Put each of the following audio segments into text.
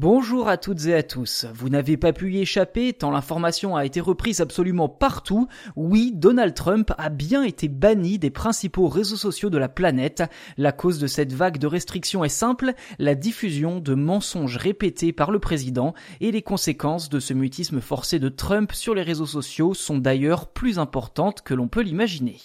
Bonjour à toutes et à tous. Vous n'avez pas pu y échapper tant l'information a été reprise absolument partout. Oui, Donald Trump a bien été banni des principaux réseaux sociaux de la planète. La cause de cette vague de restrictions est simple, la diffusion de mensonges répétés par le président et les conséquences de ce mutisme forcé de Trump sur les réseaux sociaux sont d'ailleurs plus importantes que l'on peut l'imaginer.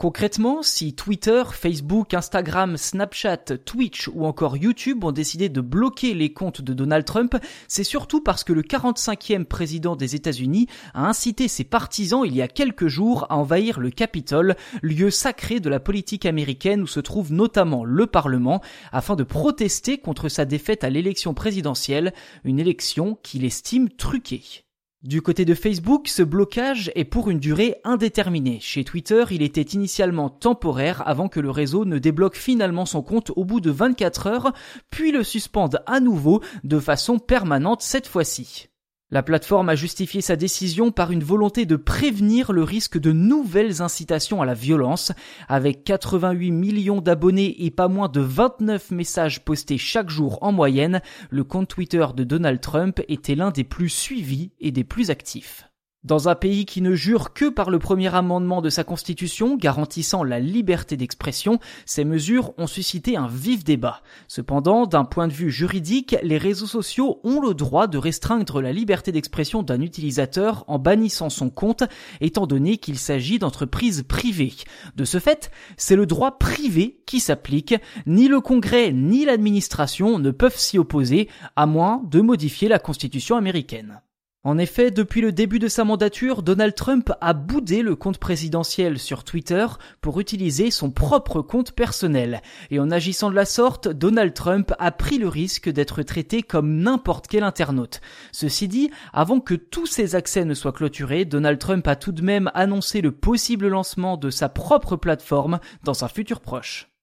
Concrètement, si Twitter, Facebook, Instagram, Snapchat, Twitch ou encore YouTube ont décidé de bloquer les comptes de Donald Trump, c'est surtout parce que le 45e président des États-Unis a incité ses partisans il y a quelques jours à envahir le Capitole, lieu sacré de la politique américaine où se trouve notamment le Parlement, afin de protester contre sa défaite à l'élection présidentielle, une élection qu'il estime truquée. Du côté de Facebook, ce blocage est pour une durée indéterminée. Chez Twitter, il était initialement temporaire avant que le réseau ne débloque finalement son compte au bout de 24 heures, puis le suspende à nouveau de façon permanente cette fois-ci. La plateforme a justifié sa décision par une volonté de prévenir le risque de nouvelles incitations à la violence. Avec 88 millions d'abonnés et pas moins de 29 messages postés chaque jour en moyenne, le compte Twitter de Donald Trump était l'un des plus suivis et des plus actifs. Dans un pays qui ne jure que par le premier amendement de sa constitution garantissant la liberté d'expression, ces mesures ont suscité un vif débat. Cependant, d'un point de vue juridique, les réseaux sociaux ont le droit de restreindre la liberté d'expression d'un utilisateur en bannissant son compte, étant donné qu'il s'agit d'entreprises privées. De ce fait, c'est le droit privé qui s'applique, ni le Congrès ni l'administration ne peuvent s'y opposer, à moins de modifier la constitution américaine. En effet, depuis le début de sa mandature, Donald Trump a boudé le compte présidentiel sur Twitter pour utiliser son propre compte personnel. Et en agissant de la sorte, Donald Trump a pris le risque d'être traité comme n'importe quel internaute. Ceci dit, avant que tous ses accès ne soient clôturés, Donald Trump a tout de même annoncé le possible lancement de sa propre plateforme dans un futur proche.